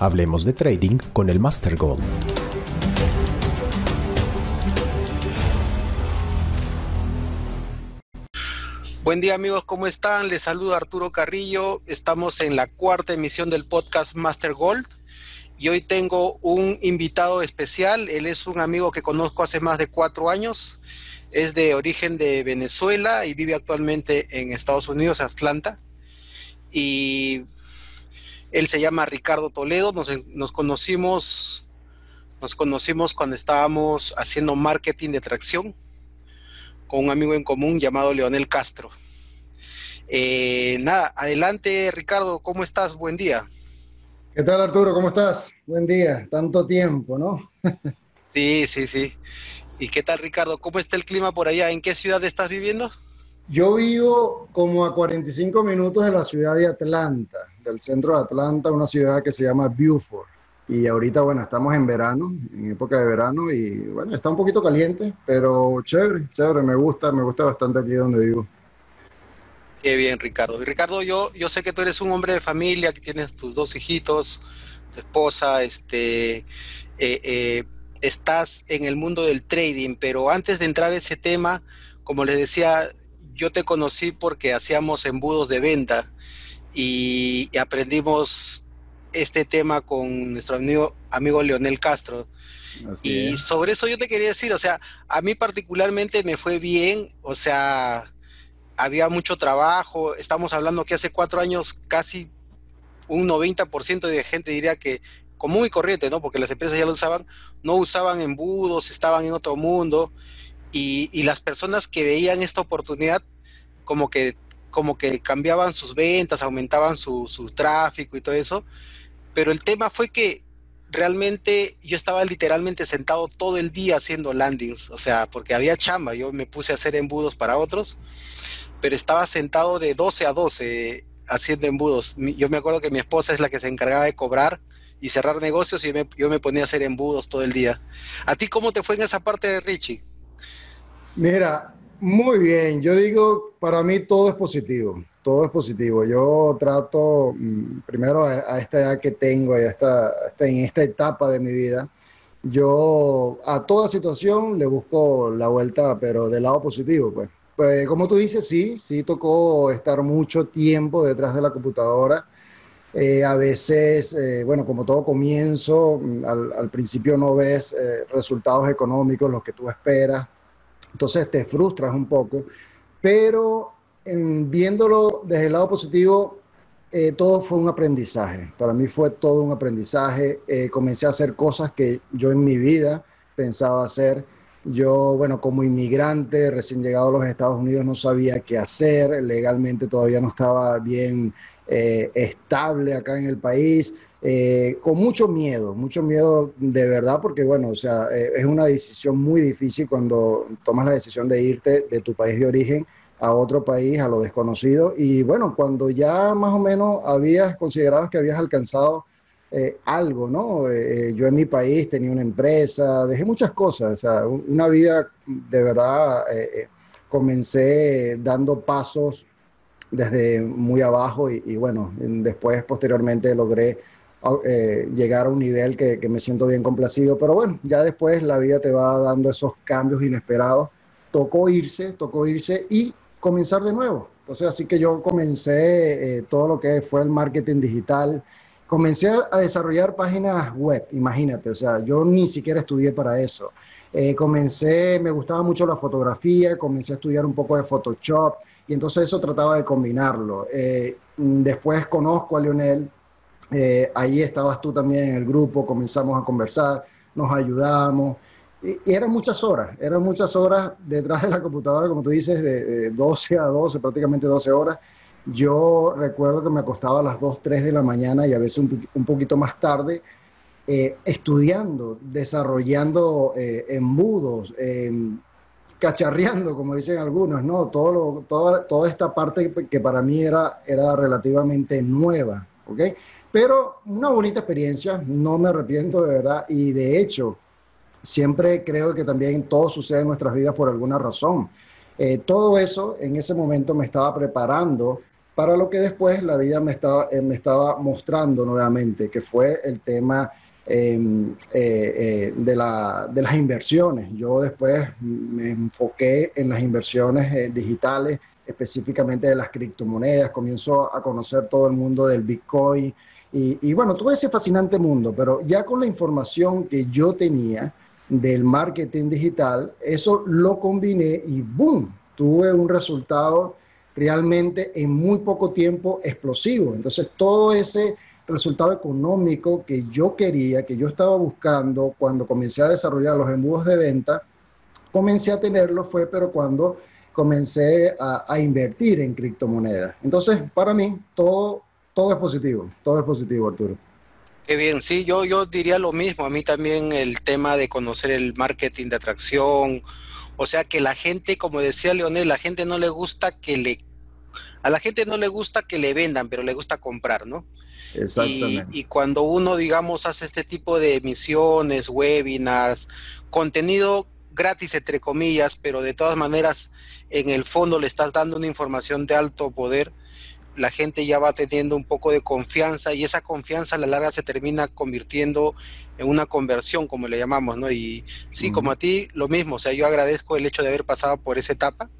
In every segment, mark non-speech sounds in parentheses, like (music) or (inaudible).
Hablemos de trading con el Master Gold. Buen día amigos, ¿cómo están? Les saluda Arturo Carrillo. Estamos en la cuarta emisión del podcast Master Gold y hoy tengo un invitado especial. Él es un amigo que conozco hace más de cuatro años. Es de origen de Venezuela y vive actualmente en Estados Unidos, Atlanta. Y él se llama Ricardo Toledo. Nos, nos conocimos, nos conocimos cuando estábamos haciendo marketing de tracción con un amigo en común llamado Leonel Castro. Eh, nada, adelante Ricardo, ¿cómo estás? Buen día. ¿Qué tal Arturo? ¿Cómo estás? Buen día, tanto tiempo, ¿no? (laughs) sí, sí, sí. ¿Y qué tal Ricardo? ¿Cómo está el clima por allá? ¿En qué ciudad estás viviendo? Yo vivo como a 45 minutos de la ciudad de Atlanta, del centro de Atlanta, una ciudad que se llama Beaufort. Y ahorita, bueno, estamos en verano, en época de verano, y bueno, está un poquito caliente, pero chévere, chévere, me gusta, me gusta bastante aquí donde vivo. Qué bien, Ricardo. Y Ricardo, yo, yo sé que tú eres un hombre de familia, que tienes tus dos hijitos, tu esposa, este, eh, eh, estás en el mundo del trading, pero antes de entrar a ese tema, como les decía, yo te conocí porque hacíamos embudos de venta y aprendimos este tema con nuestro amigo, amigo Leonel Castro. y sobre eso yo te quería decir, o sea, a mí particularmente me fue bien, o sea, había mucho trabajo, estamos hablando que hace cuatro años casi un 90% de gente diría que común y corriente, ¿no? Porque las empresas ya lo usaban, no usaban embudos, estaban en otro mundo, y, y las personas que veían esta oportunidad como que como que cambiaban sus ventas, aumentaban su, su tráfico y todo eso, pero el tema fue que realmente yo estaba literalmente sentado todo el día haciendo landings, o sea, porque había chamba, yo me puse a hacer embudos para otros, pero estaba sentado de 12 a 12 haciendo embudos. Yo me acuerdo que mi esposa es la que se encargaba de cobrar y cerrar negocios y yo me ponía a hacer embudos todo el día. ¿A ti cómo te fue en esa parte Richie? Mira, muy bien, yo digo, para mí todo es positivo todo es positivo. Yo trato, mm, primero a, esta edad que tengo, y esta, en esta etapa de mi vida, yo a toda situación le busco la vuelta, pero del lado positivo, pues. Pues como tú dices, sí, sí tocó estar mucho tiempo detrás de la computadora. Eh, a veces, eh, bueno, como todo comienzo, mm, al, principio no ves eh, resultados económicos, los que tú esperas, entonces te frustras un poco, pero viéndolo desde el lado positivo, eh, todo fue un aprendizaje. Para mí fue todo un aprendizaje. Eh, comencé a hacer cosas que yo en mi vida pensaba hacer. Yo, bueno, como inmigrante recién llegado a los Estados Unidos no sabía qué hacer, legalmente todavía no estaba bien eh, estable acá en el país, con mucho miedo, mucho miedo de verdad, porque bueno, o sea, es una decisión muy difícil cuando tomas la decisión de irte de tu país de origen a otro país, a lo desconocido. Y bueno, cuando ya más o menos habías considerado que habías alcanzado eh, algo, ¿no? Eh, yo en mi país tenía una empresa, dejé muchas cosas, o sea, una vida de verdad, eh, comencé dando pasos desde muy abajo y, bueno, después posteriormente logré llegar a un nivel que, me siento bien complacido, pero bueno, ya después la vida te va dando esos cambios inesperados tocó irse, tocó irse y comenzar de nuevo. Entonces, así que yo comencé eh, todo lo que fue el marketing digital. Comencé a desarrollar páginas web, imagínate, o sea, yo ni siquiera estudié para eso. Eh, comencé, me gustaba mucho la fotografía, comencé a estudiar un poco de Photoshop y entonces eso trataba de combinarlo. Eh, después conozco a Lionel, ahí estabas tú también en el grupo, comenzamos a conversar, nos ayudamos. Y, eran muchas horas, eran muchas horas detrás de la computadora, como tú dices, de, 12 a 12, prácticamente 12 horas. Yo recuerdo que me acostaba a las 2, 3 de la mañana y a veces un, poquito más tarde, eh, estudiando, desarrollando eh, embudos, em, cacharreando, como dicen algunos, ¿no? Todo toda, toda esta parte que para mí era, era relativamente nueva, ¿ok? Pero una bonita experiencia, no me arrepiento de verdad y de hecho, siempre creo que también todo sucede en nuestras vidas por alguna razón. Eh, todo eso en ese momento me estaba preparando para lo que después la vida me estaba, me estaba mostrando nuevamente, que fue el tema em, de, la, de, las inversiones. Yo después me enfoqué en las inversiones digitales, específicamente de las criptomonedas, comienzo a conocer todo el mundo del Bitcoin y, y, bueno, todo ese fascinante mundo, pero ya con la información que yo tenía del marketing digital, eso lo combiné y ¡boom! Tuve un resultado realmente en muy poco tiempo explosivo. Entonces, todo ese resultado económico que yo quería, que yo estaba buscando cuando comencé a desarrollar los embudos de venta, comencé a tenerlo fue, pero cuando comencé a, invertir en criptomonedas. Entonces, para mí, todo, todo es positivo, todo es positivo, Arturo. Qué bien, sí, yo, yo diría lo mismo. A mí también el tema de conocer el marketing de atracción, o sea que la gente, como decía Leonel, la gente no le gusta que le, a la gente no le gusta que le vendan, pero le gusta comprar, ¿no? Exactamente. Y, y cuando uno, digamos, hace este tipo de emisiones, webinars, contenido gratis, entre comillas, pero de todas maneras, en el fondo le estás dando una información de alto poder, la gente ya va teniendo un poco de confianza y esa confianza a la larga se termina convirtiendo en una conversión, como le llamamos, ¿no? Y sí, como a ti, lo mismo, o sea, yo agradezco el hecho de haber pasado por esa etapa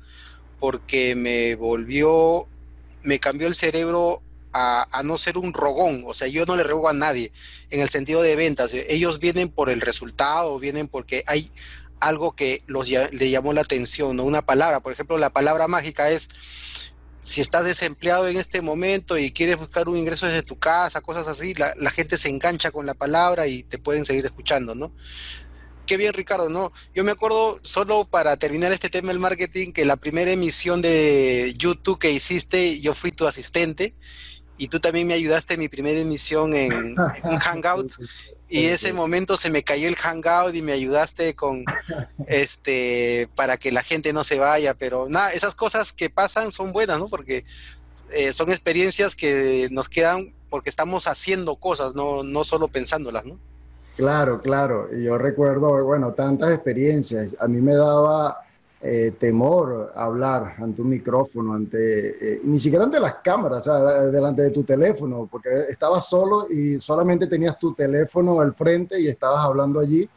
porque me volvió, me cambió el cerebro a, a, no ser un rogón, o sea, yo no le rogo a nadie en el sentido de ventas, ellos vienen por el resultado, vienen porque hay, algo que los, le llamó la atención, o una palabra. Por ejemplo, la palabra mágica es, si estás desempleado en este momento y quieres buscar un ingreso desde tu casa, cosas así, la, la, gente se engancha con la palabra y te pueden seguir escuchando, ¿no? Qué bien, Ricardo, ¿no? Yo me acuerdo, solo para terminar este tema del marketing, que la primera emisión de YouTube que hiciste, yo fui tu asistente y tú también me ayudaste en mi primera emisión en, en (laughs) Hangout y ese momento se me cayó el hangout y me ayudaste con (laughs) este para que la gente no se vaya, pero nada, esas cosas que pasan son buenas, ¿no? Porque eh, son experiencias que nos quedan porque estamos haciendo cosas, no, no solo pensándolas, ¿no? Claro, claro. Yo recuerdo, bueno, tantas experiencias. A mí me daba eh, temor hablar ante un micrófono, ante eh, ni siquiera ante las cámaras, o sea, delante de tu teléfono, porque estabas solo y solamente tenías tu teléfono al frente y estabas hablando allí,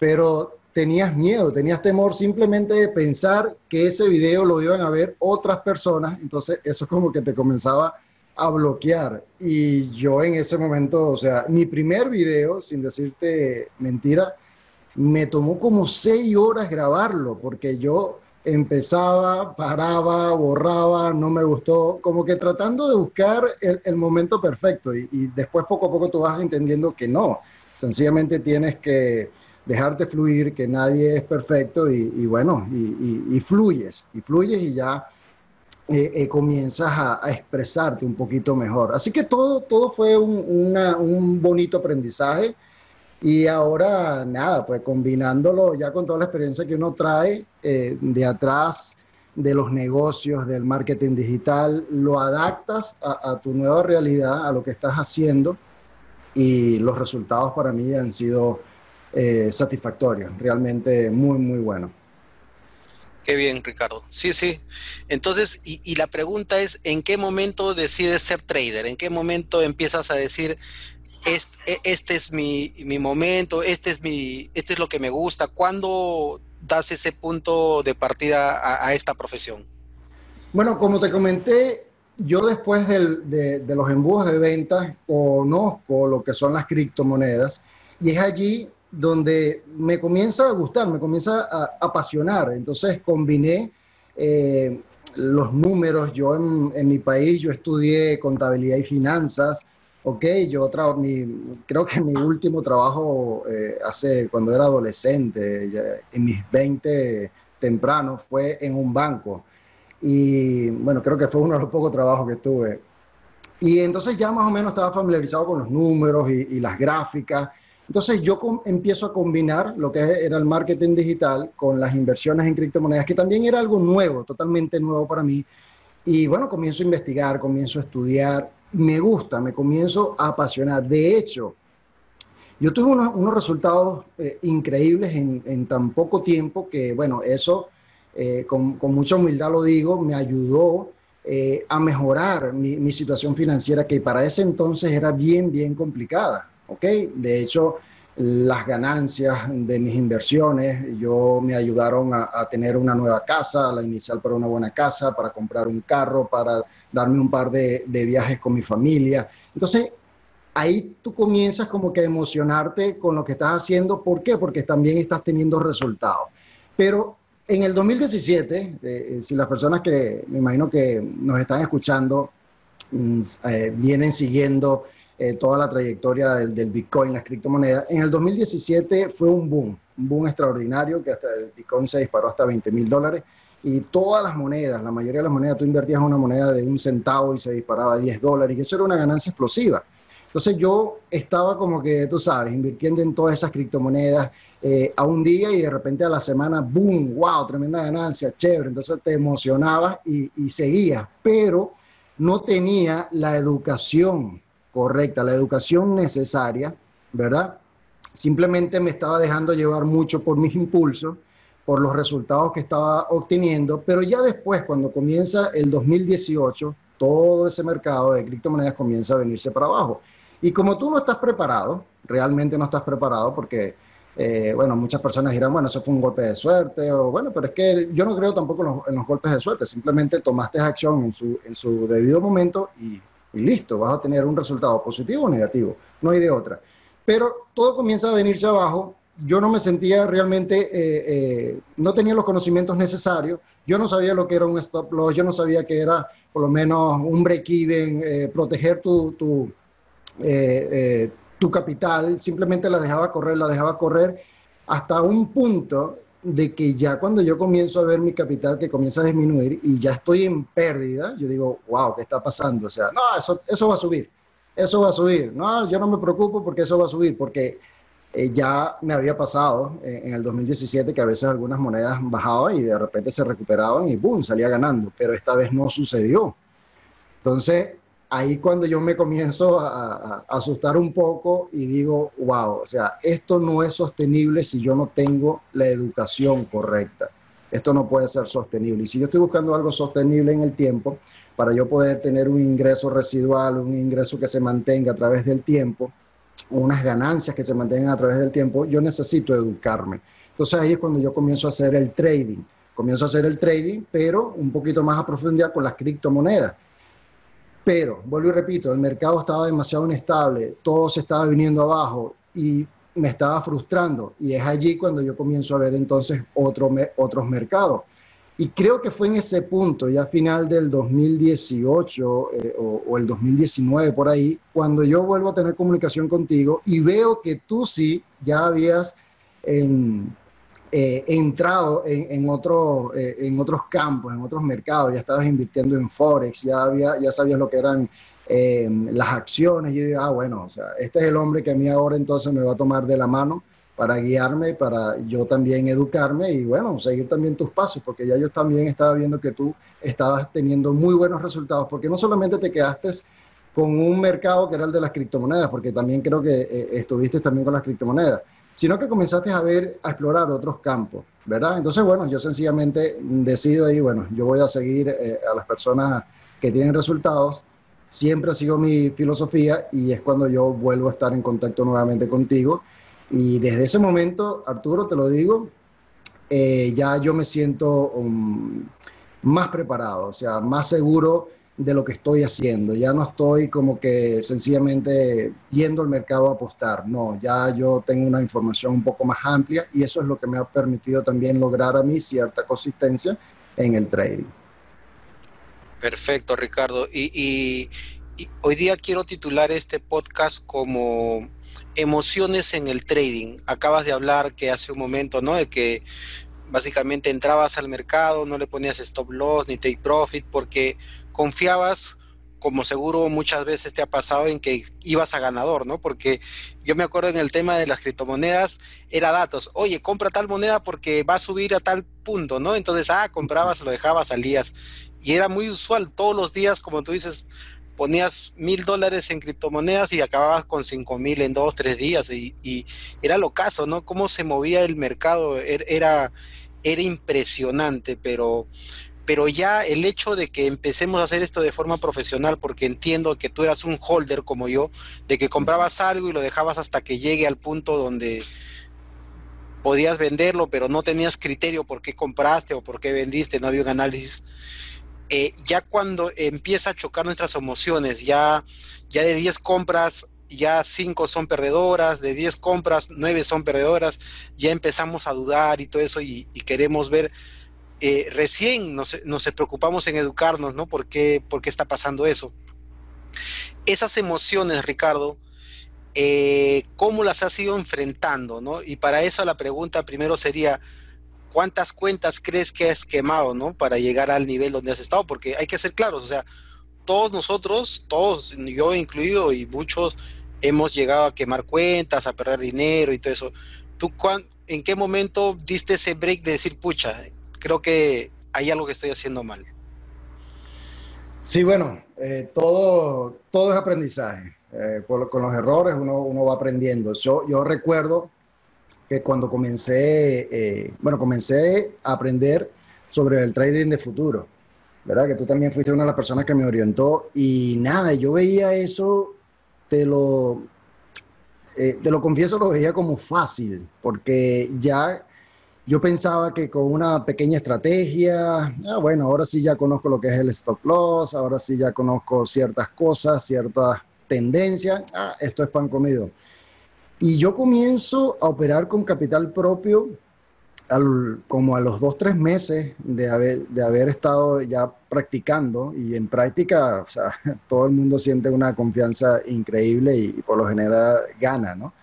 pero tenías miedo, tenías temor simplemente de pensar que ese video lo iban a ver otras personas, entonces eso como que te comenzaba a bloquear. Y yo en ese momento, o sea, mi primer video, sin decirte mentira, me tomó como seis horas grabarlo, porque yo empezaba, paraba, borraba, no me gustó, como que tratando de buscar el, momento perfecto y, después poco a poco tú vas entendiendo que no, sencillamente tienes que dejarte fluir, que nadie es perfecto y, bueno, y, fluyes, y fluyes y ya eh, eh, comienzas a, expresarte un poquito mejor. Así que todo, todo fue un bonito aprendizaje y ahora, nada, pues combinándolo ya con toda la experiencia que uno trae eh, de atrás de los negocios, del marketing digital, lo adaptas a, tu nueva realidad, a lo que estás haciendo y los resultados para mí han sido eh, satisfactorios, realmente muy, muy buenos. Qué bien, Ricardo. Sí, sí. Entonces, y, la pregunta es, ¿en qué momento decides ser trader? ¿En qué momento empiezas a decir, este, este es mi, mi, momento, este es, mi, este es lo que me gusta. ¿Cuándo das ese punto de partida a, esta profesión? Bueno, como te comenté, yo después de, de, los embudos de ventas conozco lo que son las criptomonedas y es allí donde me comienza a gustar, me comienza a, apasionar. Entonces combiné eh, los números. Yo en, mi país, yo estudié contabilidad y finanzas ok, yo mi, creo que mi último trabajo eh, hace cuando era adolescente, en mis 20 tempranos, fue en un banco. Y bueno, creo que fue uno de los pocos trabajos que tuve. Y entonces ya más o menos estaba familiarizado con los números y, las gráficas. Entonces yo empiezo a combinar lo que era el marketing digital con las inversiones en criptomonedas, que también era algo nuevo, totalmente nuevo para mí. Y bueno, comienzo a investigar, comienzo a estudiar me gusta, me comienzo a apasionar. De hecho, yo tuve unos, resultados eh, increíbles en, tan poco tiempo que, bueno, eso, eh, con, mucha humildad lo digo, me ayudó eh, a mejorar mi, situación financiera, que para ese entonces era bien, bien complicada. ¿Ok? De hecho, las ganancias de mis inversiones, yo me ayudaron a, tener una nueva casa, la inicial para una buena casa, para comprar un carro, para darme un par de, viajes con mi familia. Entonces, ahí tú comienzas como que a emocionarte con lo que estás haciendo. ¿Por qué? Porque también estás teniendo resultados. Pero en el 2017, eh, eh, si las personas que me imagino que nos están escuchando mm, eh, vienen siguiendo toda la trayectoria del, del, Bitcoin, las criptomonedas, en el 2017 fue un boom, un boom extraordinario que hasta el Bitcoin se disparó hasta 20 mil dólares y todas las monedas, la mayoría de las monedas, tú invertías una moneda de un centavo y se disparaba a 10 dólares y eso era una ganancia explosiva. Entonces yo estaba como que, tú sabes, invirtiendo en todas esas criptomonedas eh, a un día y de repente a la semana, boom, wow, tremenda ganancia, chévere. Entonces te emocionabas y, y pero no tenía la educación correcta, la educación necesaria, ¿verdad? Simplemente me estaba dejando llevar mucho por mis impulsos, por los resultados que estaba obteniendo, pero ya después, cuando comienza el 2018, todo ese mercado de criptomonedas comienza a venirse para abajo. Y como tú no estás preparado, realmente no estás preparado porque, eh, bueno, muchas personas dirán, bueno, eso fue un golpe de suerte, o bueno, pero es que yo no creo tampoco en los, golpes de suerte, simplemente tomaste acción en su, en su debido momento y, listo, vas a tener un resultado positivo o negativo, no hay de otra. Pero todo comienza a venirse abajo, yo no me sentía realmente, eh, eh, no tenía los conocimientos necesarios, yo no sabía lo que era un stop loss, yo no sabía que era por lo menos un break-even, proteger tu, eh, eh, tu capital, simplemente la dejaba correr, la dejaba correr hasta un punto de que ya cuando yo comienzo a ver mi capital que comienza a disminuir y ya estoy en pérdida, yo digo, wow, ¿qué está pasando? O sea, no, eso, eso va a subir, eso va a subir. No, yo no me preocupo porque eso va a subir, porque eh, ya me había pasado en el 2017 que a veces algunas monedas bajaban y de repente se recuperaban y boom, salía ganando, pero esta vez no sucedió. Entonces, ahí cuando yo me comienzo a, asustar un poco y digo, wow, o sea, esto no es sostenible si yo no tengo la educación correcta. Esto no puede ser sostenible. Y si yo estoy buscando algo sostenible en el tiempo, para yo poder tener un ingreso residual, un ingreso que se mantenga a través del tiempo, unas ganancias que se mantengan a través del tiempo, yo necesito educarme. Entonces ahí es cuando yo comienzo a hacer el trading. Comienzo a hacer el trading, pero un poquito más a profundidad con las criptomonedas pero, vuelvo y repito, el mercado estaba demasiado inestable, todo se estaba viniendo abajo y me estaba frustrando. Y es allí cuando yo comienzo a ver entonces otro, otros mercados. Y creo que fue en ese punto, ya final del 2018 eh, o, el 2019 por ahí, cuando yo vuelvo a tener comunicación contigo y veo que tú sí ya habías eh, entrado en, en, eh, en otros campos, en otros mercados, ya estabas invirtiendo en Forex, ya, había, ya sabías lo que eran eh, las acciones, y yo digo, ah, bueno, o sea, este es el hombre que a mí ahora entonces me va a tomar de la mano para guiarme, para yo también educarme y bueno, seguir también tus pasos, porque ya yo también estaba viendo que tú estabas teniendo muy buenos resultados, porque no solamente te quedaste con un mercado que era el de las criptomonedas, porque también creo que estuviste también con las criptomonedas, sino que comenzaste a ver, a explorar otros campos, ¿verdad? Entonces, bueno, yo sencillamente decido ahí, bueno, yo voy a seguir eh, a las personas que tienen resultados, siempre ha sido mi filosofía y es cuando yo vuelvo a estar en contacto nuevamente contigo. Y desde ese momento, Arturo, te lo digo, eh, ya yo me siento um, más preparado, o sea, más seguro de lo que estoy haciendo. Ya no estoy como que sencillamente yendo al mercado a apostar. No, ya yo tengo una información un poco más amplia y eso es lo que me ha permitido también lograr a mí cierta consistencia en el trading. Perfecto, Ricardo. Y, hoy día quiero titular este podcast como emociones en el trading. Acabas de hablar que hace un momento, ¿no? De que básicamente entrabas al mercado, no le ponías stop loss ni take profit porque confiabas, como seguro muchas veces te ha pasado, en que ibas a ganador, ¿no? Porque yo me acuerdo en el tema de las criptomonedas, era datos, oye, compra tal moneda porque va a subir a tal punto, ¿no? Entonces, ah, comprabas, lo dejabas, salías. Y era muy usual, todos los días, como tú dices, ponías mil dólares en criptomonedas y acababas con cinco mil en dos, tres días. Y, era lo caso, ¿no? Cómo se movía el mercado, er, era, era impresionante, pero pero ya el hecho de que empecemos a hacer esto de forma profesional, porque entiendo que tú eras un holder como yo, de que comprabas algo y lo dejabas hasta que llegue al punto donde podías venderlo, pero no tenías criterio por qué compraste o por qué vendiste, no había un análisis. Eh, ya cuando empieza a chocar nuestras emociones, ya, ya de 10 compras, ya 5 son perdedoras, de 10 compras, 9 son perdedoras, ya empezamos a dudar y todo eso y queremos ver eh, recién nos, preocupamos en educarnos, ¿no? ¿Por qué, ¿Por qué, está pasando eso? Esas emociones, Ricardo, eh, ¿cómo las has ido enfrentando, ¿no? Y para eso la pregunta primero sería, ¿cuántas cuentas crees que has quemado, ¿no? Para llegar al nivel donde has estado, porque hay que ser claros, o sea, todos nosotros, todos, yo incluido y muchos, hemos llegado a quemar cuentas, a perder dinero y todo eso. ¿Tú en qué momento diste ese break de decir, pucha, creo que hay algo que estoy haciendo mal. Sí, bueno, eh, todo, todo es aprendizaje. Eh, con los errores uno, uno, va aprendiendo. Yo, yo recuerdo que cuando comencé, eh, bueno, comencé a aprender sobre el trading de futuro, ¿verdad? Que tú también fuiste una de las personas que me orientó y nada, yo veía eso, te lo, te lo confieso, lo veía como fácil, porque ya yo pensaba que con una pequeña estrategia, ah, bueno, ahora sí ya conozco lo que es el stop loss, ahora sí ya conozco ciertas cosas, ciertas tendencias, ah, esto es pan comido. Y yo comienzo a operar con capital propio como a los dos, tres meses de haber, de haber estado ya practicando y en práctica, o sea, (laughs) todo el mundo siente una confianza increíble y, y por lo general gana, ¿no?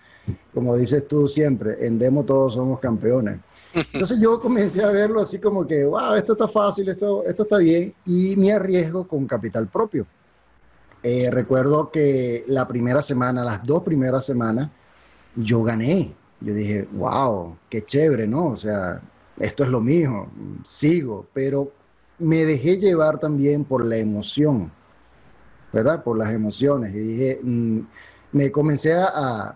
Como dices tú siempre, en demo todos somos campeones. Entonces yo comencé a verlo así como que, wow, esto está fácil, esto, esto está bien, y me arriesgo con capital propio. Eh, recuerdo que la primera semana, las dos primeras semanas, yo gané. Yo dije, wow, qué chévere, ¿no? O sea, esto es lo mío, sigo, pero me dejé llevar también por la emoción, ¿verdad? Por las emociones. Y dije, mm, me comencé a,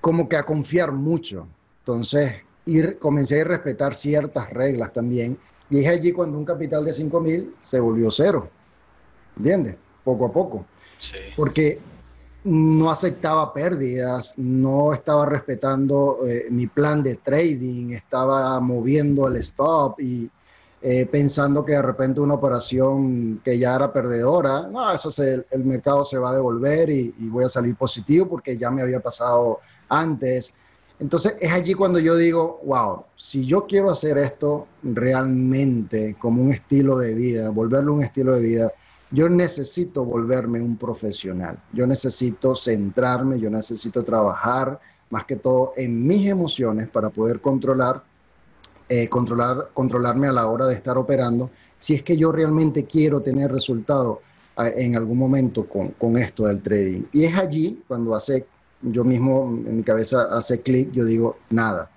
como que a confiar mucho. Entonces, y comencé a respetar ciertas reglas también. Y es allí cuando un capital de 5 mil se volvió cero. ¿Entiendes? Poco a poco. Sí. Porque no aceptaba pérdidas, no estaba respetando eh, mi plan de trading, estaba moviendo el stop y eh, pensando que de repente una operación que ya era perdedora, no, eso se, el mercado se va a devolver y, y voy a salir positivo porque ya me había pasado antes. Entonces es allí cuando yo digo, wow, si yo quiero hacer esto realmente como un estilo de vida, volverlo un estilo de vida, yo necesito volverme un profesional, yo necesito centrarme, yo necesito trabajar más que todo en mis emociones para poder controlar, eh, controlar, controlarme a la hora de estar operando, si es que yo realmente quiero tener resultado eh, en algún momento con, con esto del trading. Y es allí cuando hace yo mismo en mi cabeza hace clic, yo digo, nada,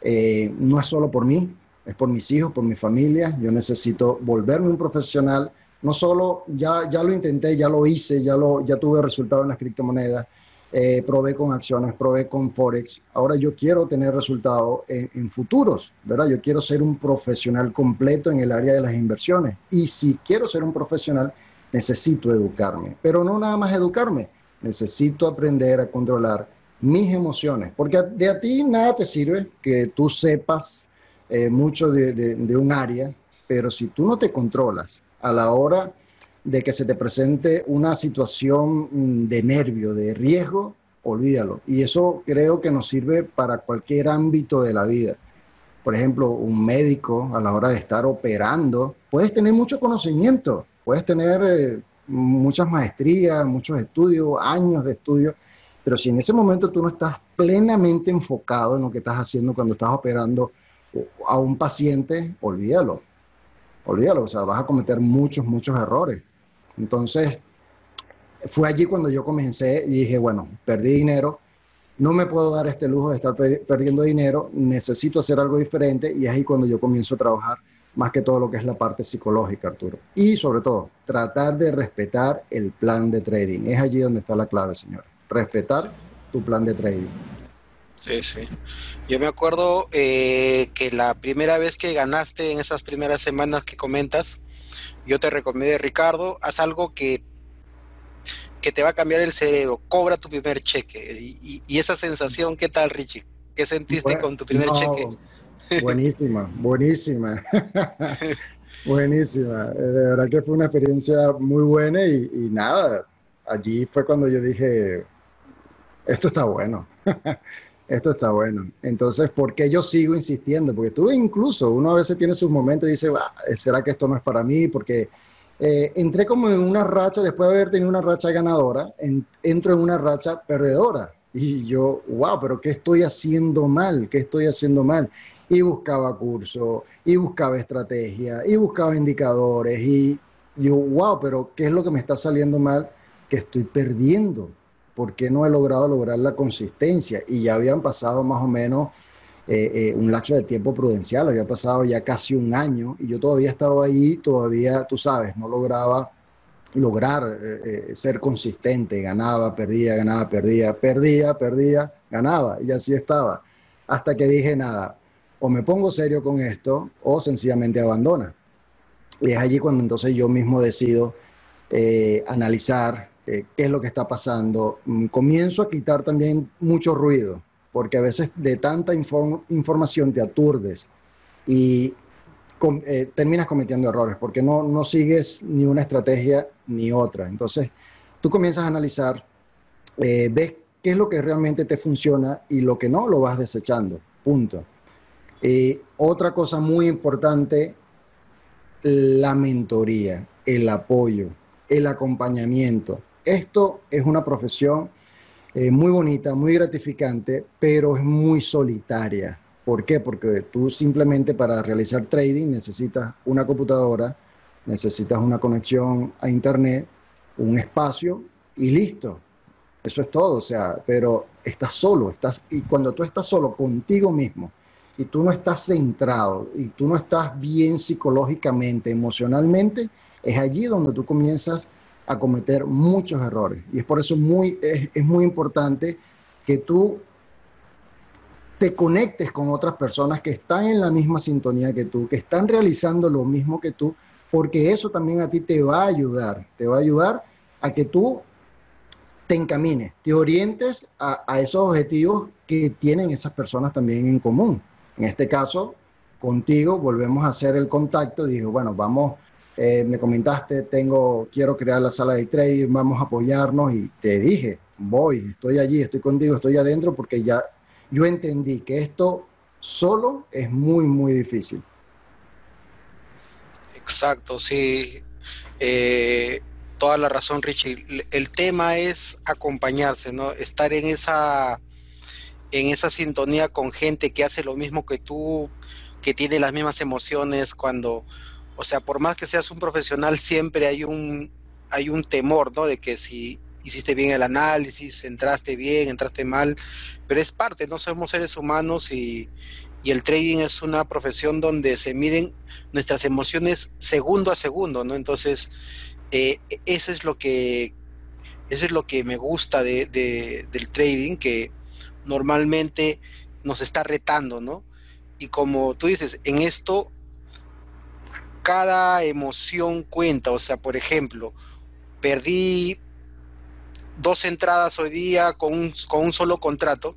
eh, no es solo por mí, es por mis hijos, por mi familia, yo necesito volverme un profesional, no solo, ya, ya lo intenté, ya lo hice, ya, lo, ya tuve resultados en las criptomonedas, eh, probé con acciones, probé con Forex, ahora yo quiero tener resultados en, en futuros, ¿verdad? Yo quiero ser un profesional completo en el área de las inversiones. Y si quiero ser un profesional, necesito educarme, pero no nada más educarme, necesito aprender a controlar mis emociones, porque de a ti nada te sirve que tú sepas eh, mucho de, un área, pero si tú no te controlas a la hora de que se te presente una situación mm, de nervio, de riesgo, olvídalo. Y eso creo que nos sirve para cualquier ámbito de la vida. Por ejemplo, un médico a la hora de estar operando, puedes tener mucho conocimiento, puedes tener eh, muchas maestrías, muchos estudios, años de estudio, pero si en ese momento tú no estás plenamente enfocado en lo que estás haciendo cuando estás operando a un paciente, olvídalo, olvídalo, o sea, vas a cometer muchos, muchos errores. Entonces, fue allí cuando yo comencé y dije, bueno, perdí dinero, no me puedo dar este lujo de estar perdiendo dinero, necesito hacer algo diferente y es ahí cuando yo comienzo a trabajar más que todo lo que es la parte psicológica, Arturo. Y sobre todo, tratar de respetar el plan de trading. Es allí donde está la clave, señor. Respetar tu plan de trading. Sí, sí. Yo me acuerdo eh, que la primera vez que ganaste en esas primeras semanas que comentas, yo te recomendé, Ricardo, haz algo que, que te va a cambiar el cerebro, cobra tu primer cheque. Y, esa sensación, ¿qué tal, Richie? ¿Qué sentiste con tu primer cheque? Buenísima, buenísima. (laughs) buenísima. Eh, de verdad que fue una experiencia muy buena y, nada, allí fue cuando yo dije, esto está bueno. (laughs) esto está bueno. Entonces, ¿por qué yo sigo insistiendo? Porque tú incluso, uno a veces tiene sus momentos y dice, ¿será que esto no es para mí? Porque eh, entré como en una racha, después de haber tenido una racha ganadora, entro en una racha perdedora. Y yo, wow, pero ¿qué estoy haciendo mal? ¿Qué estoy haciendo mal? Y buscaba cursos, y buscaba estrategia, y buscaba indicadores, y yo, wow, pero ¿qué es lo que me está saliendo mal? Que estoy perdiendo. ¿Por qué no he logrado lograr la consistencia? Y ya habían pasado más o menos eh, eh, un lapso de tiempo prudencial, había pasado ya casi un año y yo todavía estaba ahí, todavía, tú sabes, no lograba lograr eh, ser consistente, ganaba, perdía, ganaba, perdía, perdía, perdía, ganaba y así estaba. Hasta que dije, nada, o me pongo serio con esto o sencillamente abandona. Y es allí cuando entonces yo mismo decido eh, analizar eh, qué es lo que está pasando. Mm, comienzo a quitar también mucho ruido, porque a veces de tanta información te aturdes y eh, terminas cometiendo errores, porque no, no sigues ni una estrategia ni otra. Entonces, tú comienzas a analizar, ves qué es lo que realmente te funciona y lo que no lo vas desechando. Punto. Eh, otra cosa muy importante, la mentoría, el apoyo, el acompañamiento. Esto es una profesión eh, muy bonita, muy gratificante, pero es muy solitaria. ¿Por qué? Porque tú simplemente para realizar trading necesitas una computadora, necesitas una conexión a internet, un espacio y listo. Eso es todo, o sea, pero estás solo, estás y cuando tú estás solo contigo mismo, y tú no estás centrado y tú no estás bien psicológicamente, emocionalmente, es allí donde tú comienzas a cometer muchos errores. Y es por eso muy, es, es muy importante que tú te conectes con otras personas que están en la misma sintonía que tú, que están realizando lo mismo que tú, porque eso también a ti te va a ayudar, te va a ayudar a que tú te encamines, te orientes a, a esos objetivos que tienen esas personas también en común. En este caso, contigo volvemos a hacer el contacto. Dije, bueno, vamos, eh, me comentaste, tengo, quiero crear la sala de trading, vamos a apoyarnos y te dije, voy, estoy allí, estoy contigo, estoy adentro porque ya yo entendí que esto solo es muy, muy difícil. Exacto, sí. Eh, toda la razón, Richie. El tema es acompañarse, ¿no? Estar en esa en esa sintonía con gente que hace lo mismo que tú, que tiene las mismas emociones cuando, o sea, por más que seas un profesional, siempre hay un, hay un temor, ¿no? De que si hiciste bien el análisis, entraste bien, entraste mal, pero es parte, no somos seres humanos y, y el trading es una profesión donde se miden nuestras emociones segundo a segundo, ¿no? Entonces, eh, eso es lo que eso es lo que me gusta de, del trading, que normalmente nos está retando, ¿no? Y como tú dices, en esto cada emoción cuenta, o sea, por ejemplo, perdí dos entradas hoy día con un, con un solo contrato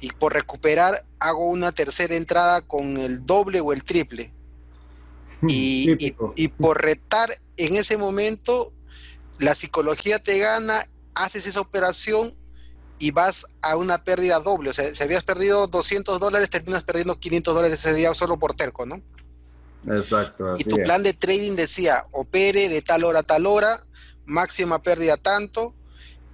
y por recuperar hago una tercera entrada con el doble o el triple. Y, y, y, por retar en ese momento, la psicología te gana, haces esa operación y vas a una pérdida doble. O sea, si habías perdido 200 dólares, terminas perdiendo 500 dólares ese día solo por terco, ¿no? Exacto. y tu plan de trading decía, opere de tal hora a tal hora, máxima pérdida tanto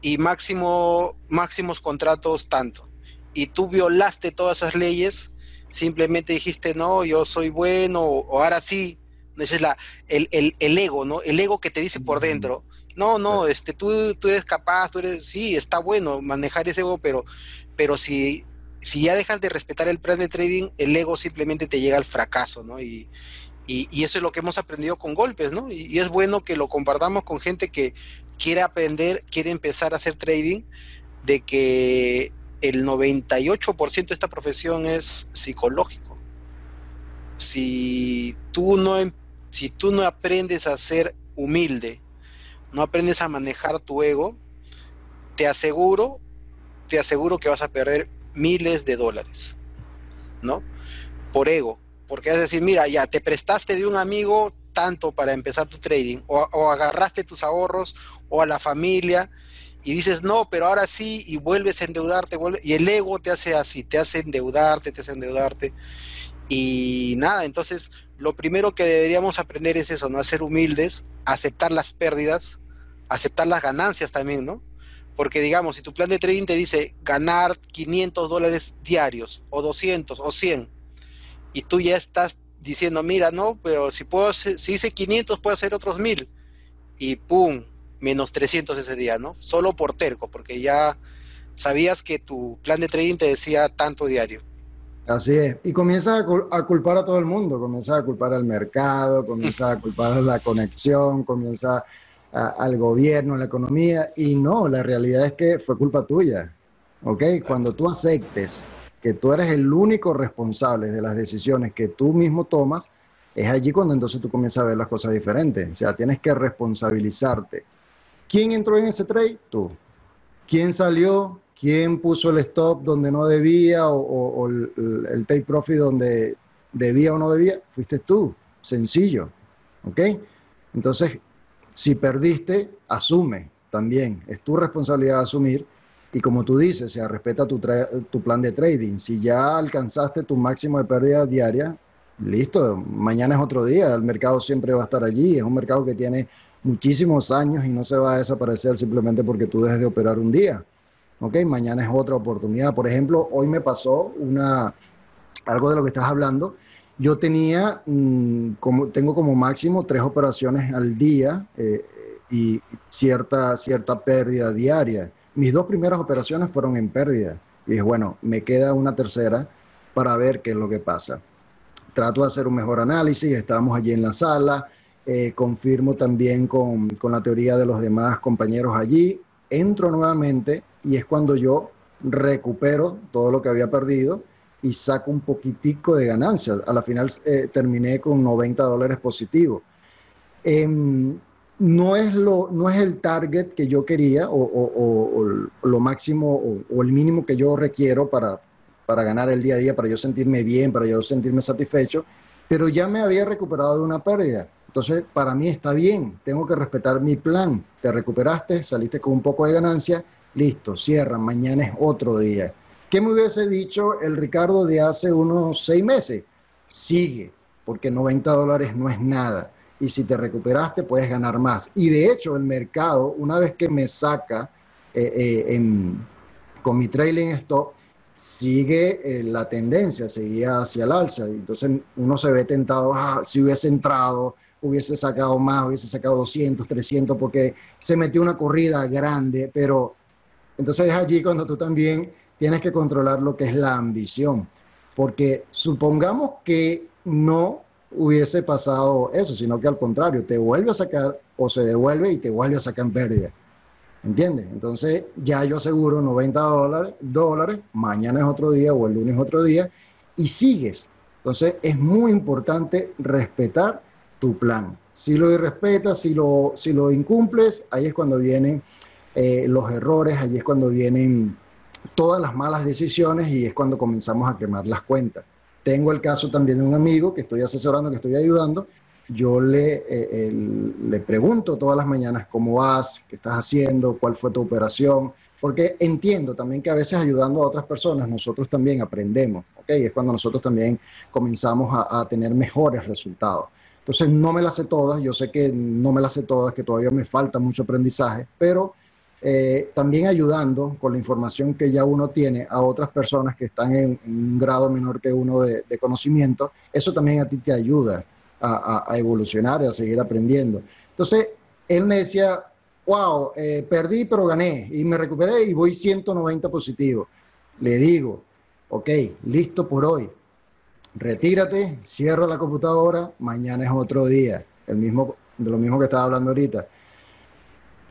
y máximo, máximos contratos tanto. Y tú violaste todas esas leyes, simplemente dijiste, no, yo soy bueno, o, ahora sí, ese es la, el, el, el, ego, ¿no? El ego que te dice por dentro, no, no, este, tú, tú eres capaz, tú eres, sí, está bueno manejar ese ego, pero, pero si, si ya dejas de respetar el plan de trading, el ego simplemente te llega al fracaso, ¿no? Y, y, eso es lo que hemos aprendido con golpes, ¿no? Y, es bueno que lo compartamos con gente que quiere aprender, quiere empezar a hacer trading, de que el 98% de esta profesión es psicológico. Si tú no, em, si tú no aprendes a ser humilde, no aprendes a manejar tu ego, te aseguro, te aseguro que vas a perder miles de dólares, ¿no? Por ego, porque vas a decir, mira, ya te prestaste de un amigo tanto para empezar tu trading, o, agarraste tus ahorros, o a la familia, y dices, no, pero ahora sí, y vuelves a endeudarte, y el ego te hace así, te hace endeudarte, te hace endeudarte, y nada, entonces lo primero que deberíamos aprender es eso, ¿no? A ser humildes, aceptar las pérdidas, aceptar las ganancias también, ¿no? Porque digamos, si tu plan de trading te dice ganar 500 dólares diarios, o 200, o 100, y tú ya estás diciendo, mira, no, pero si puedo, si hice 500, puedo hacer otros 1000, y pum, menos 300 ese día, ¿no? Solo por terco, porque ya sabías que tu plan de trading te decía tanto diario. Así es. Y comienza a, culpar a todo el mundo, comienza a culpar al mercado, comienza a culpar a la conexión, al gobierno, a la economía. Y no, la realidad es que fue culpa tuya. ¿Ok? Cuando tú aceptes que tú eres el único responsable de las decisiones que tú mismo tomas, es allí cuando entonces tú comienzas a ver las cosas diferentes. O sea, tienes que responsabilizarte. ¿Quién entró en ese trade? Tú. ¿Quién salió? quién puso el stop donde no debía o, el, take profit donde debía o no debía, fuiste tú, sencillo, ¿ok? Entonces, si perdiste, asume también, es tu responsabilidad asumir y como tú dices, o sea, respeta tu, tu plan de trading. Si ya alcanzaste tu máximo de pérdida diaria, listo, mañana es otro día, el mercado siempre va a estar allí, es un mercado que tiene muchísimos años y no se va a desaparecer simplemente porque tú dejes de operar un día. ¿ok? Mañana es otra oportunidad. Por ejemplo, hoy me pasó una, algo de lo que estás hablando. Yo tenía, mm, como, tengo como máximo tres operaciones al día eh, y cierta, cierta pérdida diaria. Mis dos primeras operaciones fueron en pérdida. Y dije, bueno, me queda una tercera para ver qué es lo que pasa. Trato de hacer un mejor análisis, estamos allí en la sala, eh, confirmo también con, con la teoría de los demás compañeros allí, entro nuevamente y es cuando yo recupero todo lo que había perdido y saco un poquitico de ganancias. A la final eh, terminé con 90 dólares positivos. Em, no, es lo, no es el target que yo quería o, lo máximo o, el mínimo que yo requiero para, para ganar el día a día, para yo sentirme bien, para yo sentirme satisfecho, pero ya me había recuperado de una pérdida. Entonces, para mí está bien, tengo que respetar mi plan. Te recuperaste, saliste con un poco de ganancia, listo, cierra, mañana es otro día. ¿Qué me hubiese dicho el Ricardo de hace unos seis meses? Sigue, porque 90 dólares no es nada. Y si te recuperaste, puedes ganar más. Y de hecho, el mercado, una vez que me saca eh, eh, con mi trailing stop, sigue eh, la tendencia, seguía hacia el alza. Entonces uno se ve tentado, ah, si hubiese entrado, hubiese sacado más, hubiese sacado 200, 300, porque se metió una corrida grande, pero entonces es allí cuando tú también tienes que controlar lo que es la ambición, porque supongamos que no hubiese pasado eso, sino que al contrario, te vuelve a sacar o se devuelve y te vuelve a sacar en pérdida. ¿Entiendes? Entonces ya yo aseguro 90 dólares, dólares, mañana es otro día o el lunes es otro día y sigues. Entonces es muy importante respetar tu plan. Si lo irrespetas, si lo, si lo incumples, ahí es cuando vienen eh, los errores, ahí es cuando vienen todas las malas decisiones y es cuando comenzamos a quemar las cuentas. Tengo el caso también de un amigo que estoy asesorando, que estoy ayudando. Yo le, eh, le pregunto todas las mañanas cómo vas, qué estás haciendo, cuál fue tu operación, porque entiendo también que a veces ayudando a otras personas nosotros también aprendemos, ¿ok? Es cuando nosotros también comenzamos a, a tener mejores resultados. Entonces no me las sé todas, yo sé que no me las sé todas, que todavía me falta mucho aprendizaje, pero eh, también ayudando con la información que ya uno tiene a otras personas que están en, un grado menor que uno de, conocimiento, eso también a ti te ayuda a, evolucionar y a seguir aprendiendo. Entonces, él me decía, wow, eh, perdí pero gané y me recuperé y voy 190 positivo. Le digo, ok, listo por hoy, retírate, cierra la computadora, mañana es otro día, el mismo, de lo mismo que estaba hablando ahorita.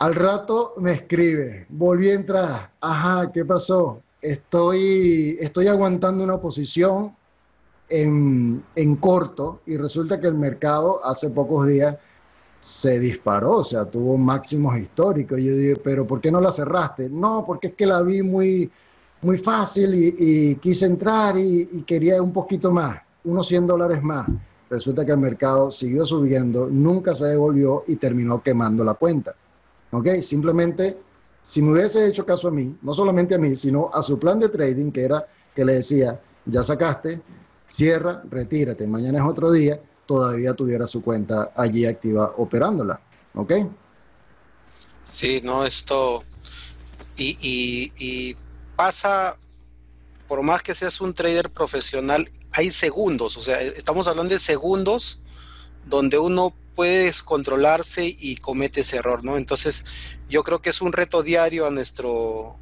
Al rato me escribe, volví a entrar, ajá, ¿qué pasó? estoy, estoy aguantando una posición en, en, corto y resulta que el mercado hace pocos días se disparó, o sea, tuvo máximos históricos. Yo digo, pero ¿por qué no la cerraste? No, porque es que la vi muy, muy fácil y, quise entrar y, y, quería un poquito más, unos 100 dólares más. Resulta que el mercado siguió subiendo, nunca se devolvió y terminó quemando la cuenta. ¿Ok? Simplemente, si me hubiese hecho caso a mí, no solamente a mí, sino a su plan de trading, que era que le decía, ya sacaste, cierra, retírate, mañana es otro día, todavía tuviera su cuenta allí activa operándola. ¿Ok? Sí, no, esto. Y, y, y pasa, por más que seas un trader profesional, hay segundos, o sea, estamos hablando de segundos donde uno puede controlarse y comete ese error, ¿no? Entonces, yo creo que es un reto diario a nuestro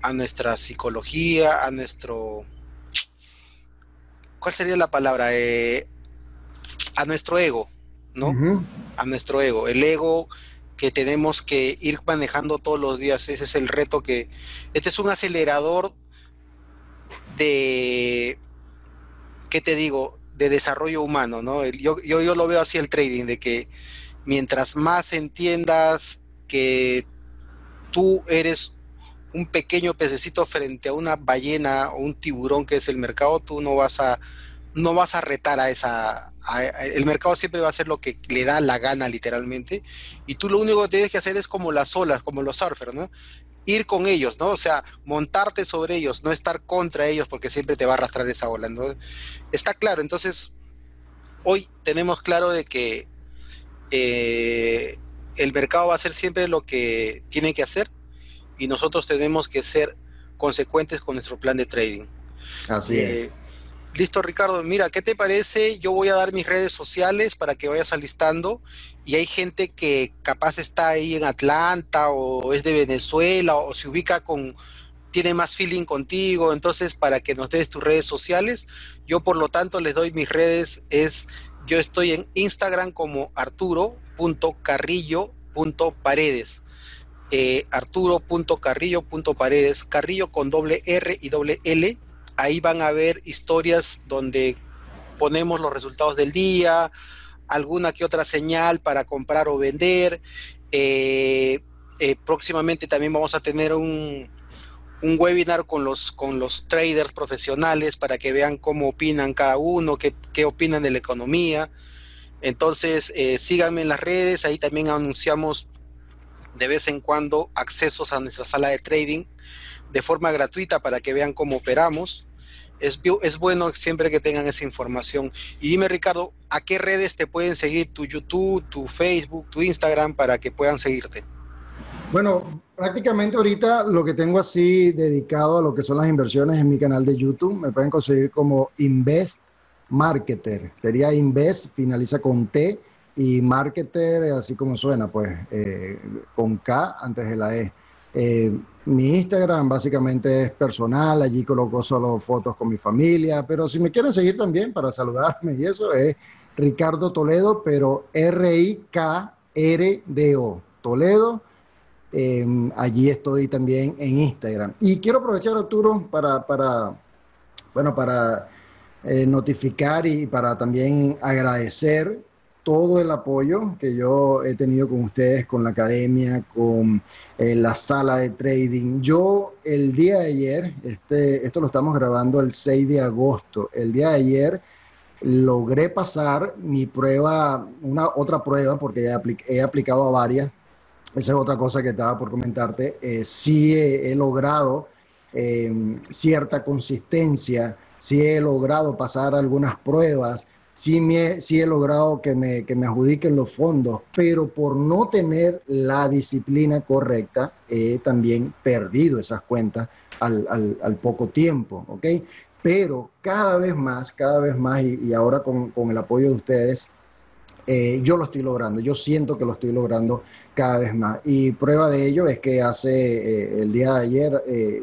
a nuestra psicología, a nuestro ¿cuál sería la palabra? Eh, a nuestro ego, ¿no? A nuestro ego. El ego que tenemos que ir manejando todos los días. Ese es el reto que. Este es un acelerador de ¿qué te digo? De desarrollo humano, ¿no? Yo, yo, yo lo veo así el trading, de que mientras más entiendas que tú eres un pequeño pececito frente a una ballena o un tiburón que es el mercado, tú no vas a no vas a retar a esa el mercado siempre va a hacer lo que le da la gana literalmente y tú lo único que tienes que hacer es como las olas, como los surfers, ¿no? Ir con ellos, ¿no? O sea, montarte sobre ellos, no estar contra ellos porque siempre te va a arrastrar esa ola, ¿no? Está claro, entonces, hoy tenemos claro de que eh, el mercado va a hacer siempre lo que tiene que hacer y nosotros tenemos que ser consecuentes con nuestro plan de trading. Así es. Listo, Ricardo. Mira, ¿qué te parece? Yo voy a dar mis redes sociales para que vayas alistando. Y hay gente que capaz está ahí en Atlanta o es de Venezuela o se ubica con, tiene más feeling contigo. Entonces, para que nos des tus redes sociales, yo por lo tanto les doy mis redes. Es, yo estoy en Instagram como arturo.carrillo.paredes. Eh, arturo.carrillo.paredes. Carrillo con doble R y doble L ahí van a ver historias donde ponemos los resultados del día, alguna que otra señal para comprar o vender. Eh, eh, próximamente también vamos a tener un, webinar con los, con los traders profesionales para que vean cómo opinan cada uno, qué, opinan de la economía. Entonces, eh, síganme en las redes, ahí también anunciamos de vez en cuando accesos a nuestra sala de trading de forma gratuita para que vean cómo operamos es, es bueno siempre que tengan esa información. Y dime, Ricardo, ¿a qué redes te pueden seguir? ¿Tu YouTube, tu Facebook, tu Instagram para que puedan seguirte? Bueno, prácticamente ahorita lo que tengo así dedicado a lo que son las inversiones en mi canal de YouTube, me pueden conseguir como Invest Marketer. Sería Invest, finaliza con T, y Marketer, así como suena, pues eh, con K antes de la E. Eh, mi Instagram básicamente es personal, allí coloco solo fotos con mi familia, pero si me quieren seguir también para saludarme y eso es Ricardo Toledo, pero R-I-K-R-D-O, Toledo. Em, allí estoy también en Instagram. Y quiero aprovechar, Arturo, para, bueno, para eh, notificar y para también agradecer todo el apoyo que yo he tenido con ustedes, con la academia, con eh, la sala de trading. Yo el día de ayer, este, esto lo estamos grabando el 6 de agosto, el día de ayer logré pasar mi prueba, una otra prueba, porque ya he aplicado a varias. Esa es otra cosa que estaba por comentarte. Eh, sí he, logrado eh, cierta consistencia, sí he logrado pasar algunas pruebas sí, me, sí he logrado que me, que me adjudiquen los fondos, pero por no tener la disciplina correcta, he también perdido esas cuentas al, al, poco tiempo, ¿ok? Pero cada vez más, cada vez más, y, ahora con, con, el apoyo de ustedes, eh, yo lo estoy logrando, yo siento que lo estoy logrando cada vez más. Y prueba de ello es que hace eh, el día de ayer eh,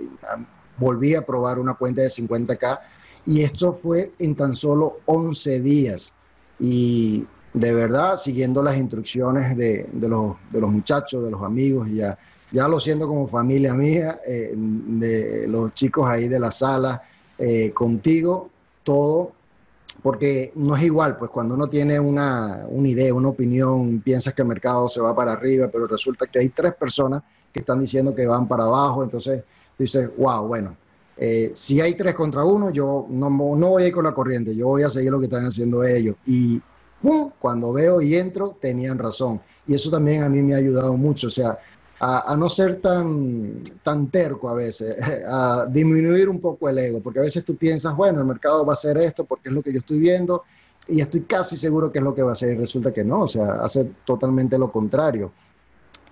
volví a probar una cuenta de 50k y esto fue en tan solo 11 días. Y de verdad, siguiendo las instrucciones de, los, de los, muchachos, de los amigos, ya, ya lo siento como familia mía, eh, de los chicos ahí de la sala, eh, contigo, todo, porque no es igual, pues cuando uno tiene una, una idea, una opinión, piensas que el mercado se va para arriba, pero resulta que hay tres personas que están diciendo que van para abajo, entonces dices, wow, bueno, eh, si hay tres contra uno, yo no, no voy a ir con la corriente, yo voy a seguir lo que están haciendo ellos. Y cuando veo y entro, tenían razón. Y eso también a mí me ha ayudado mucho, o sea, a, no ser tan, tan terco a veces, (laughs) a disminuir un poco el ego, porque a veces tú piensas, bueno, el mercado va a hacer esto porque es lo que yo estoy viendo y estoy casi seguro que es lo que va a hacer y resulta que no, o sea, hace totalmente lo contrario.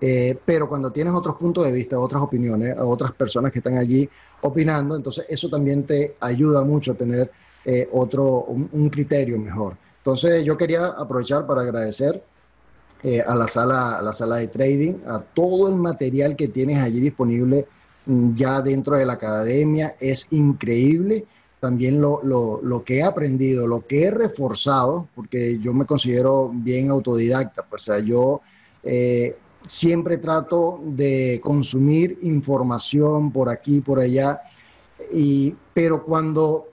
Eh, pero cuando tienes otros puntos de vista, otras opiniones, otras personas que están allí opinando, entonces eso también te ayuda mucho a tener eh, otro, un, criterio mejor. Entonces yo quería aprovechar para agradecer eh, a, la sala, a la sala de trading, a todo el material que tienes allí disponible mm, ya dentro de la academia. Es increíble también lo, lo, lo, que he aprendido, lo que he reforzado, porque yo me considero bien autodidacta, pues o sea, yo siempre trato de consumir información por aquí, por allá, y, pero cuando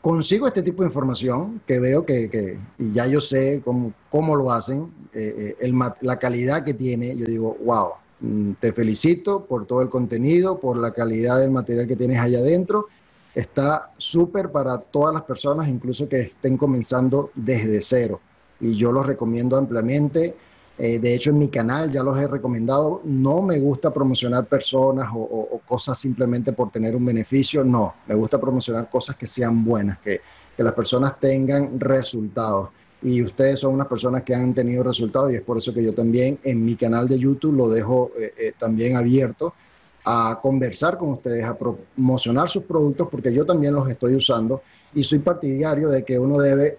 consigo este tipo de información, que veo que, ya yo sé cómo, cómo lo hacen, eh, eh, la calidad que tiene, yo digo, wow, mm, te felicito por todo el contenido, por la calidad del material que tienes allá adentro. Está súper para todas las personas, incluso que estén comenzando desde cero. Y yo los recomiendo ampliamente. Eh, de hecho, en mi canal ya los he recomendado. No me gusta promocionar personas o, cosas simplemente por tener un beneficio. No, me gusta promocionar cosas que sean buenas, que, las personas tengan resultados. Y ustedes son unas personas que han tenido resultados y es por eso que yo también en mi canal de YouTube lo dejo eh, eh, también abierto a conversar con ustedes, a promocionar sus productos, porque yo también los estoy usando y soy partidario de que uno debe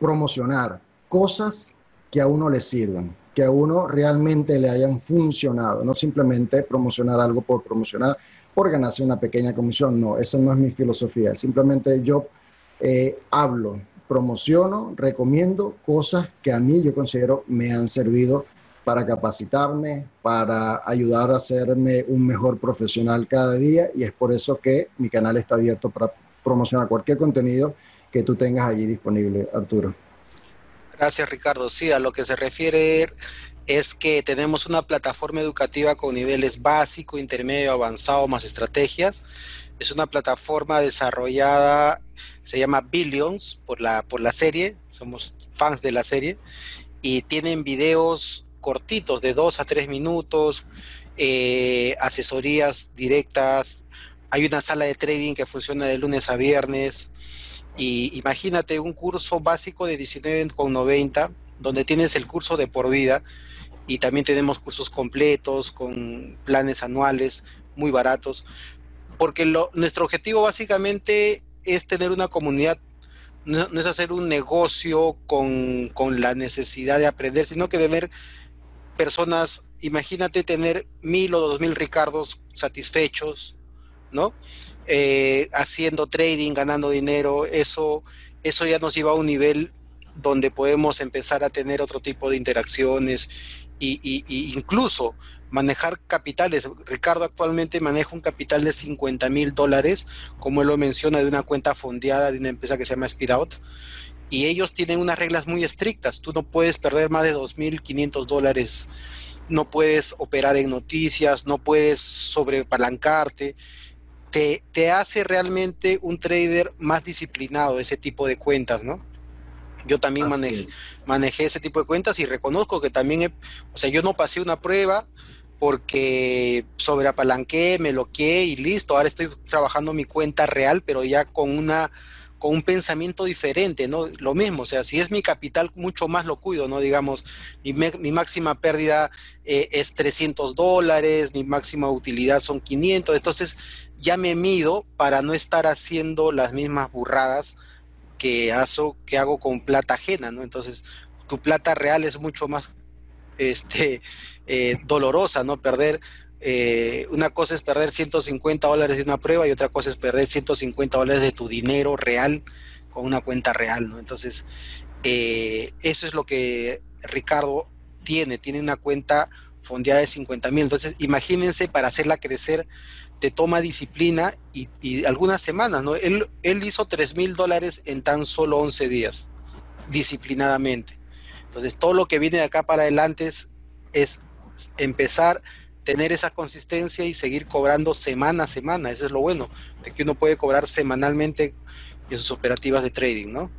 promocionar cosas que a uno le sirvan, que a uno realmente le hayan funcionado, no simplemente promocionar algo por promocionar, por ganarse una pequeña comisión, no, esa no es mi filosofía, simplemente yo eh, hablo, promociono, recomiendo cosas que a mí yo considero me han servido para capacitarme, para ayudar a hacerme un mejor profesional cada día y es por eso que mi canal está abierto para promocionar cualquier contenido que tú tengas allí disponible, Arturo. Gracias, Ricardo. Sí, a lo que se refiere es que tenemos una plataforma educativa con niveles básico, intermedio, avanzado, más estrategias. Es una plataforma desarrollada, se llama Billions por la, por la serie, somos fans de la serie, y tienen videos cortitos de dos a tres minutos, eh, asesorías directas, hay una sala de trading que funciona de lunes a viernes, y imagínate un curso básico de 19,90, donde tienes el curso de por vida y también tenemos cursos completos con planes anuales muy baratos, porque nuestro objetivo básicamente es tener una comunidad, no, es hacer un negocio con, con la necesidad de aprender, sino que tener personas, imagínate tener mil o dos mil Ricardos satisfechos, ¿no? Eh, haciendo trading, ganando dinero, eso, eso ya nos lleva a un nivel donde podemos empezar a tener otro tipo de interacciones y, incluso manejar capitales. Ricardo actualmente maneja un capital de 50 mil dólares, como él lo menciona, de una cuenta fondeada de una empresa que se llama Speedout. Y ellos tienen unas reglas muy estrictas. Tú no puedes perder más de 2.500 dólares, no puedes operar en noticias, no puedes sobrepalancarte te, hace realmente un trader más disciplinado ese tipo de cuentas, ¿no? Yo también manejé, manejé, ese tipo de cuentas y reconozco que también, o sea, yo no pasé una prueba porque sobreapalanqué, me bloqueé y listo, ahora estoy trabajando mi cuenta real, pero ya con una con un pensamiento diferente, ¿no? Lo mismo, o sea, si es mi capital, mucho más lo cuido, ¿no? Digamos, mi, mi máxima pérdida eh, es 300 dólares, mi máxima utilidad son 500, entonces ya me mido para no estar haciendo las mismas burradas que, hago, con plata ajena, ¿no? Entonces, tu plata real es mucho más este, eh, dolorosa, ¿no? Perder eh, una cosa es perder 150 dólares de una prueba y otra cosa es perder 150 dólares de tu dinero real con una cuenta real, ¿no? Entonces, eh, eso es lo que Ricardo tiene, tiene una cuenta fondeada de 50 mil. Entonces, imagínense para hacerla crecer, te toma disciplina y, algunas semanas, ¿no? Él, él hizo 3 mil dólares en tan solo 11 días, disciplinadamente. Entonces, todo lo que viene de acá para adelante es, es empezar tener esa consistencia y seguir cobrando semana a semana. Eso es lo bueno, de que uno puede cobrar semanalmente en sus operativas de trading, ¿no?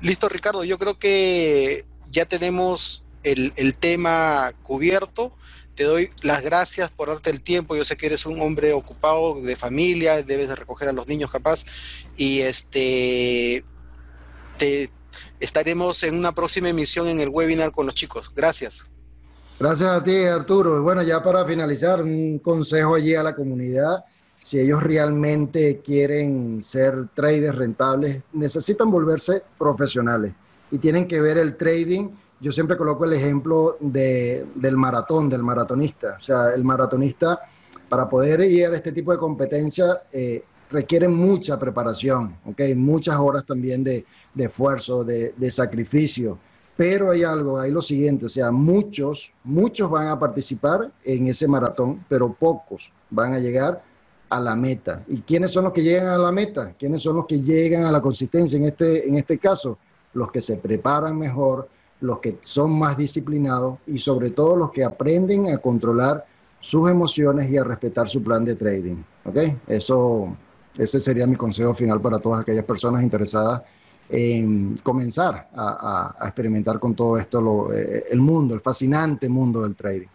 Listo, Ricardo, yo creo que ya tenemos el, el tema cubierto. Te doy las gracias por darte el tiempo. Yo sé que eres un hombre ocupado de familia, debes de recoger a los niños capaz. Y este te estaremos en una próxima emisión en el webinar con los chicos. Gracias. Gracias a ti, Arturo. Bueno, ya para finalizar, un consejo allí a la comunidad. Si ellos realmente quieren ser traders rentables, necesitan volverse profesionales y tienen que ver el trading. Yo siempre coloco el ejemplo de, del maratón, del maratonista. O sea, el maratonista, para poder ir a este tipo de competencia, eh, requiere mucha preparación, muchas horas también de, de esfuerzo, de, de sacrificio. Pero hay algo, hay lo siguiente, o sea, muchos, muchos van a participar en ese maratón, pero pocos van a llegar a la meta. ¿Y quiénes son los que llegan a la meta? ¿Quiénes son los que llegan a la consistencia en este, en este caso? Los que se preparan mejor, los que son más disciplinados y sobre todo los que aprenden a controlar sus emociones y a respetar su plan de trading. ¿Ok? Eso, ese sería mi consejo final para todas aquellas personas interesadas en comenzar a, experimentar con todo esto, eh, el mundo, el fascinante mundo del trading.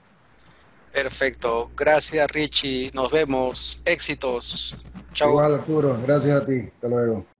Perfecto. Gracias, Richie. Nos vemos. Éxitos. Chao. Igual, Arturo. Gracias a ti. Hasta luego.